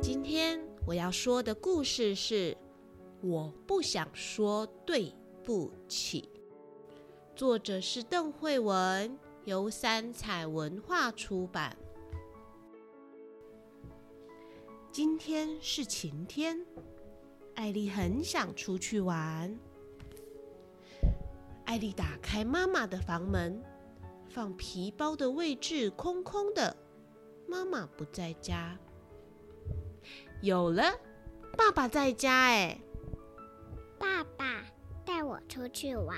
今天我要说的故事是：我不想说对不起。作者是邓慧文，由三彩文化出版。今天是晴天，艾丽很想出去玩。艾丽打开妈妈的房门，放皮包的位置空空的，妈妈不在家。有了，爸爸在家哎！爸爸带我出去玩。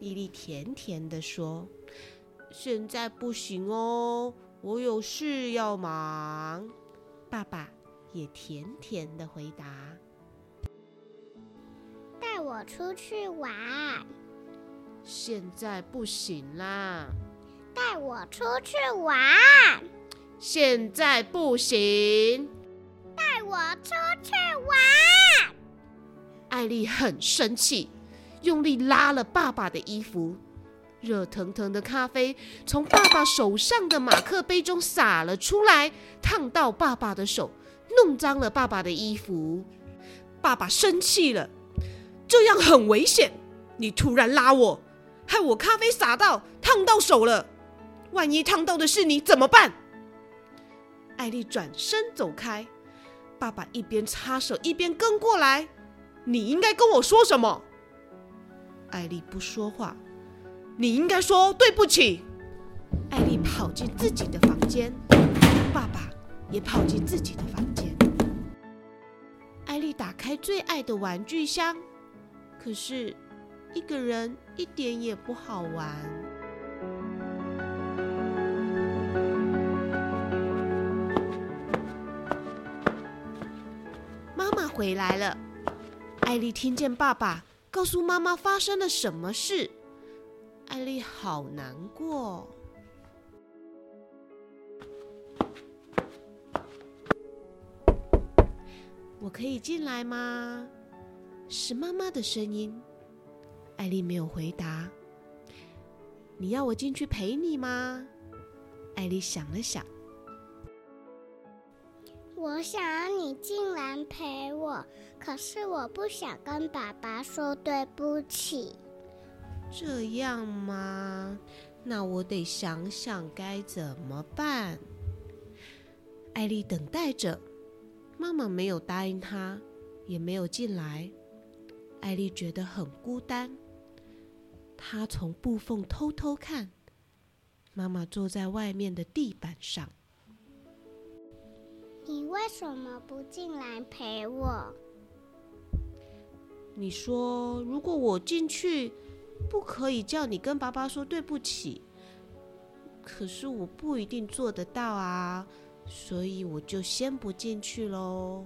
丽丽甜甜的说：“现在不行哦，我有事要忙。”爸爸也甜甜的回答：“带我出去玩。”现在不行啦！带我出去玩。现在不行！带我出去玩。艾丽很生气。用力拉了爸爸的衣服，热腾腾的咖啡从爸爸手上的马克杯中洒了出来，烫到爸爸的手，弄脏了爸爸的衣服。爸爸生气了，这样很危险。你突然拉我，害我咖啡洒到，烫到手了。万一烫到的是你怎么办？艾丽转身走开，爸爸一边擦手一边跟过来。你应该跟我说什么？艾丽不说话，你应该说对不起。艾丽跑进自己的房间，爸爸也跑进自己的房间。艾丽打开最爱的玩具箱，可是一个人一点也不好玩。妈妈回来了，艾丽听见爸爸。告诉妈妈发生了什么事，艾丽好难过。我可以进来吗？是妈妈的声音。艾丽没有回答。你要我进去陪你吗？艾丽想了想。我想让你进来陪我，可是我不想跟爸爸说对不起。这样吗？那我得想想该怎么办。艾丽等待着，妈妈没有答应她，也没有进来。艾丽觉得很孤单。她从布缝偷偷看，妈妈坐在外面的地板上。你为什么不进来陪我？你说，如果我进去，不可以叫你跟爸爸说对不起。可是我不一定做得到啊，所以我就先不进去喽。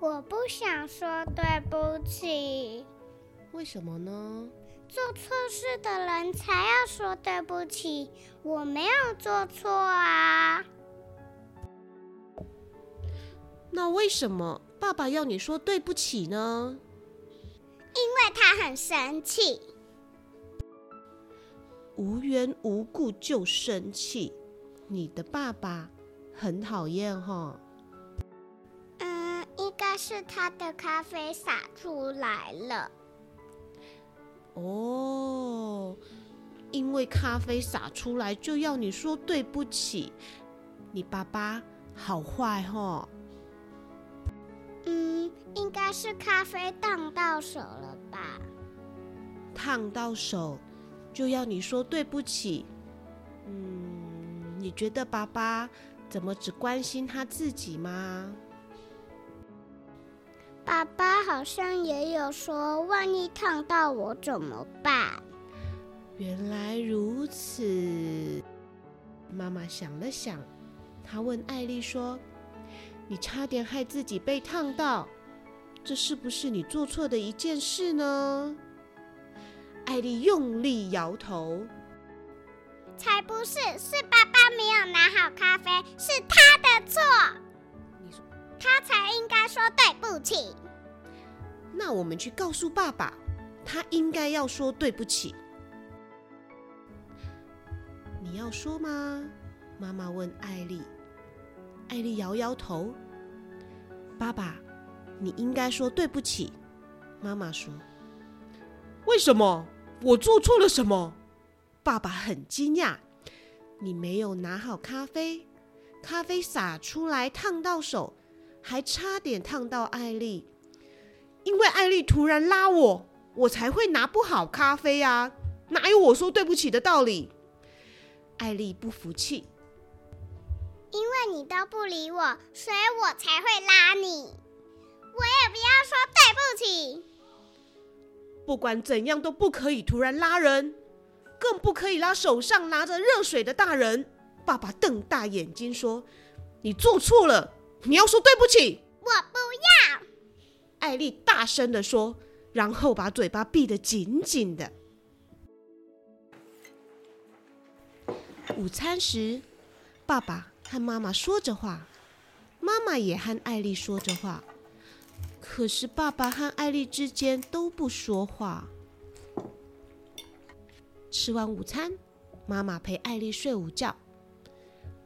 我不想说对不起。为什么呢？做错事的人才要说对不起，我没有做错啊。那为什么爸爸要你说对不起呢？因为他很生气，无缘无故就生气。你的爸爸很讨厌哈。嗯，应该是他的咖啡洒出来了。哦，因为咖啡洒出来就要你说对不起，你爸爸好坏哦。嗯，应该是咖啡烫到手了吧？烫到手就要你说对不起。嗯，你觉得爸爸怎么只关心他自己吗？爸爸好像也有说，万一烫到我怎么办？原来如此。妈妈想了想，她问艾丽说。你差点害自己被烫到，这是不是你做错的一件事呢？艾丽用力摇头，才不是，是爸爸没有拿好咖啡，是他的错。他才应该说对不起。那我们去告诉爸爸，他应该要说对不起。你要说吗？妈妈问艾丽。艾丽摇摇头。爸爸，你应该说对不起。妈妈说。为什么？我做错了什么？爸爸很惊讶。你没有拿好咖啡，咖啡洒出来烫到手，还差点烫到艾丽。因为艾丽突然拉我，我才会拿不好咖啡啊！哪有我说对不起的道理？艾丽不服气。因为你都不理我，所以我才会拉你。我也不要说对不起。不管怎样都不可以突然拉人，更不可以拉手上拿着热水的大人。爸爸瞪大眼睛说：“你做错了，你要说对不起。”我不要。艾丽大声的说，然后把嘴巴闭得紧紧的。午餐时，爸爸。和妈妈说着话，妈妈也和艾丽说着话，可是爸爸和艾丽之间都不说话。吃完午餐，妈妈陪艾丽睡午觉，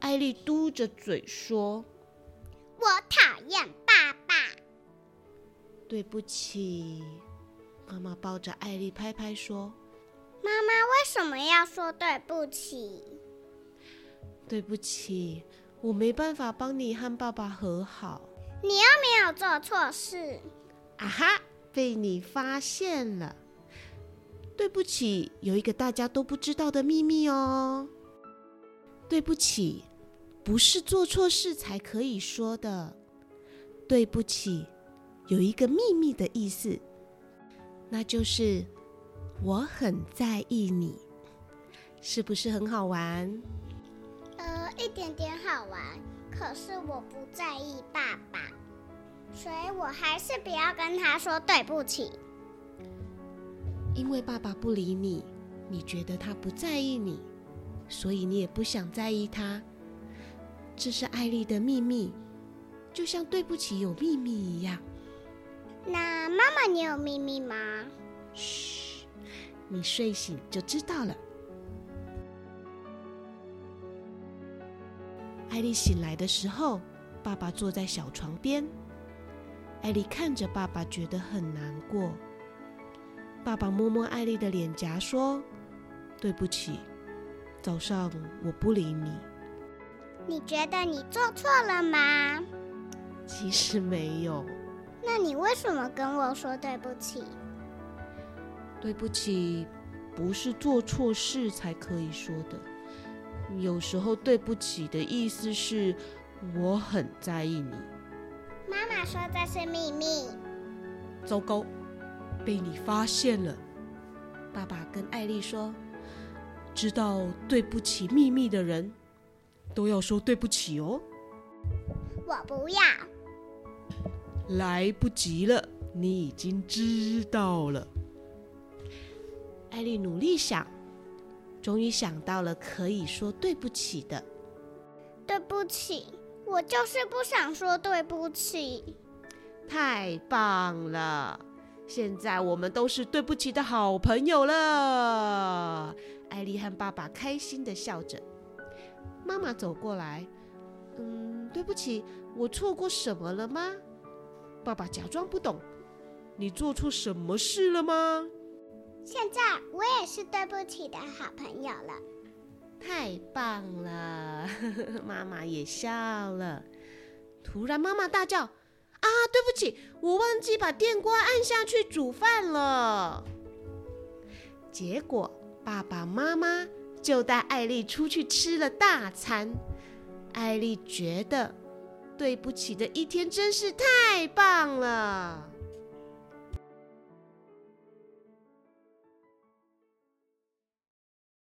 艾丽嘟着嘴说：“对不起，妈妈抱着艾丽拍拍说：“妈妈为什么要说对不起？”对不起，我没办法帮你和爸爸和好。你又没有做错事。啊哈，被你发现了。对不起，有一个大家都不知道的秘密哦。对不起，不是做错事才可以说的。对不起，有一个秘密的意思，那就是我很在意你，是不是很好玩？呃一点点好玩，可是我不在意爸爸，所以我还是不要跟他说对不起。因为爸爸不理你，你觉得他不在意你，所以你也不想在意他。这是艾丽的秘密，就像对不起有秘密一样。那妈妈，你有秘密吗？嘘，你睡醒就知道了。艾丽醒来的时候，爸爸坐在小床边。艾丽看着爸爸，觉得很难过。爸爸摸摸艾丽的脸颊，说：“对不起，早上我不理你。”你觉得你做错了吗？其实没有。那你为什么跟我说对不起？对不起，不是做错事才可以说的。有时候对不起的意思是我很在意你。妈妈说这是秘密。糟糕，被你发现了。爸爸跟艾丽说：“知道对不起秘密的人，都要说对不起哦。”我不要。来不及了，你已经知道了。艾丽努力想。终于想到了可以说对不起的。对不起，我就是不想说对不起。太棒了！现在我们都是对不起的好朋友了。艾丽和爸爸开心的笑着。妈妈走过来，嗯，对不起，我错过什么了吗？爸爸假装不懂，你做错什么事了吗？现在我也是对不起的好朋友了，太棒了！妈妈也笑了。突然，妈妈大叫：“啊，对不起，我忘记把电锅按下去煮饭了。”结果，爸爸妈妈就带艾丽出去吃了大餐。艾丽觉得，对不起的一天真是太棒了。